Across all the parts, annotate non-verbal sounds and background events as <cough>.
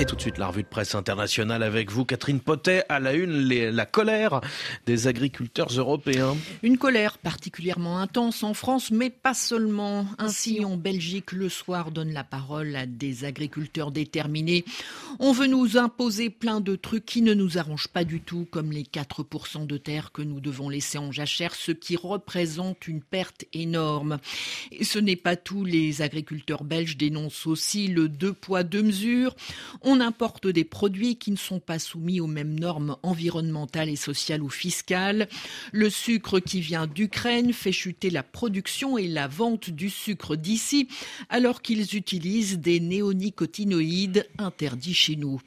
Et tout de suite, la revue de presse internationale avec vous, Catherine Potet, à la une, la colère des agriculteurs européens. Une colère particulièrement intense en France, mais pas seulement. Ainsi, en Belgique, le soir donne la parole à des agriculteurs déterminés. On veut nous imposer plein de trucs qui ne nous arrangent pas du tout, comme les 4% de terre que nous devons laisser en jachère, ce qui représente une perte énorme. Et ce n'est pas tout, les agriculteurs belges dénoncent aussi le deux poids, deux mesures importe des produits qui ne sont pas soumis aux mêmes normes environnementales et sociales ou fiscales. Le sucre qui vient d'Ukraine fait chuter la production et la vente du sucre d'ici, alors qu'ils utilisent des néonicotinoïdes interdits chez nous.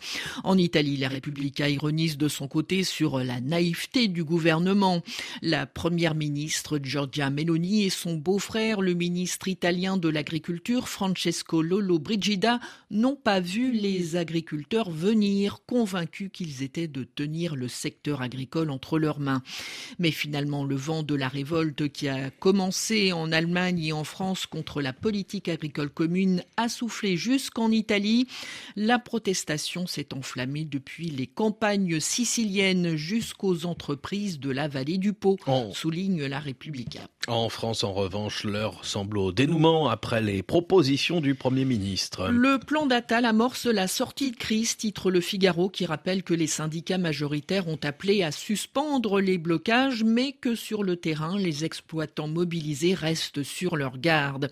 En Italie, la Repubblica ironise de son côté sur la naïveté du gouvernement. La première ministre Giorgia Meloni et son beau-frère, le ministre italien de l'Agriculture, Francesco Lolo Brigida, n'ont pas vu les agriculteurs agriculteurs venir, convaincus qu'ils étaient de tenir le secteur agricole entre leurs mains. Mais finalement, le vent de la révolte qui a commencé en Allemagne et en France contre la politique agricole commune a soufflé jusqu'en Italie. La protestation s'est enflammée depuis les campagnes siciliennes jusqu'aux entreprises de la vallée du Pau, souligne la République. En France, en revanche, l'heure semble au dénouement après les propositions du Premier ministre. Le plan d'Atal amorce la sortie de crise, titre Le Figaro, qui rappelle que les syndicats majoritaires ont appelé à suspendre les blocages, mais que sur le terrain, les exploitants mobilisés restent sur leur garde.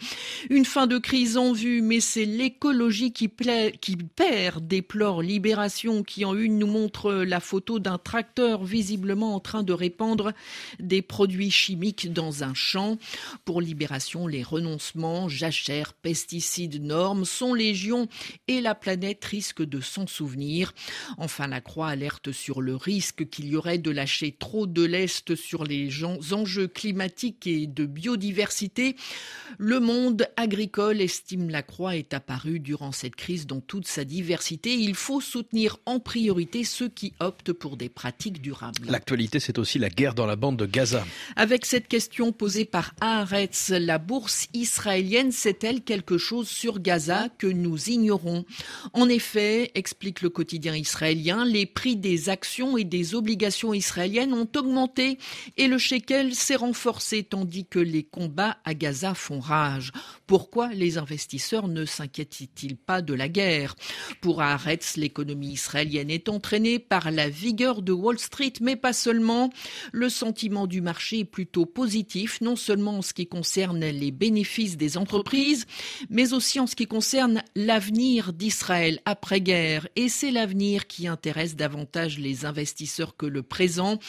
Une fin de crise en vue, mais c'est l'écologie qui, qui perd, déplore Libération, qui en une nous montre la photo d'un tracteur visiblement en train de répandre des produits chimiques dans un champ. Pour Libération, les renoncements, jachères, pesticides, normes sont légion et la planète risque de s'en souvenir. Enfin, la Croix alerte sur le risque qu'il y aurait de lâcher trop de lest sur les enjeux climatiques et de biodiversité. Le monde agricole, estime la Croix, est apparu durant cette crise dans toute sa diversité. Il faut soutenir en priorité ceux qui optent pour des pratiques durables. L'actualité, c'est aussi la guerre dans la bande de Gaza. Avec cette question posée par Haaretz, la bourse israélienne sait-elle quelque chose sur Gaza que nous ignorons En effet, explique le quotidien israélien, les prix des actions et des obligations israéliennes ont augmenté et le shekel s'est renforcé tandis que les combats à Gaza font rage. Pourquoi les investisseurs ne s'inquiètent-ils pas de la guerre? Pour Haaretz, l'économie israélienne est entraînée par la vigueur de Wall Street, mais pas seulement. Le sentiment du marché est plutôt positif, non seulement en ce qui concerne les bénéfices des entreprises, mais aussi en ce qui concerne l'avenir d'Israël après guerre et c'est l'avenir qui intéresse davantage les investisseurs que le présent.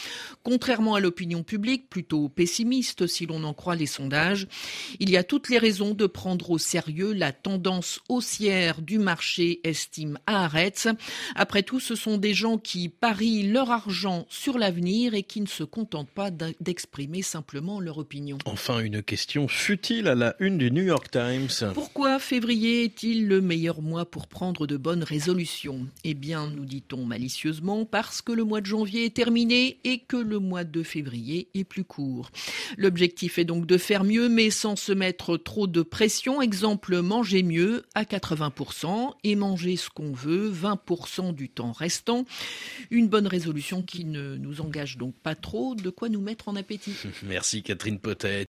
Contrairement à l'opinion publique, plutôt pessimiste si l'on en croit les sondages, il y a toutes les raisons de prendre au sérieux la tendance haussière du marché, estime Haaretz. Après tout, ce sont des gens qui parient leur argent sur l'avenir et qui ne se contentent pas d'exprimer simplement leur opinion. Enfin, une question futile à la une du New York Times. Pourquoi février est-il le meilleur mois pour prendre de bonnes résolutions? Résolution Eh bien, nous dit-on malicieusement, parce que le mois de janvier est terminé et que le mois de février est plus court. L'objectif est donc de faire mieux, mais sans se mettre trop de pression. Exemple, manger mieux à 80% et manger ce qu'on veut 20% du temps restant. Une bonne résolution qui ne nous engage donc pas trop, de quoi nous mettre en appétit? <laughs> Merci Catherine Potet.